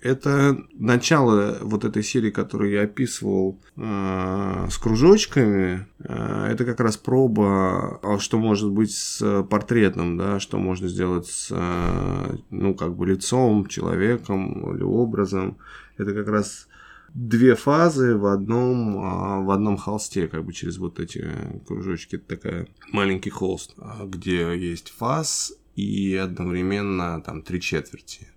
Это начало вот этой серии, которую я описывал э, с кружочками. Э, это как раз проба, а, что может быть с портретом, да, что можно сделать с, э, ну, как бы лицом, человеком или образом. Это как раз две фазы в одном, а, в одном холсте, как бы через вот эти кружочки. Это такая маленький холст, а, где есть фаз и одновременно там три четверти.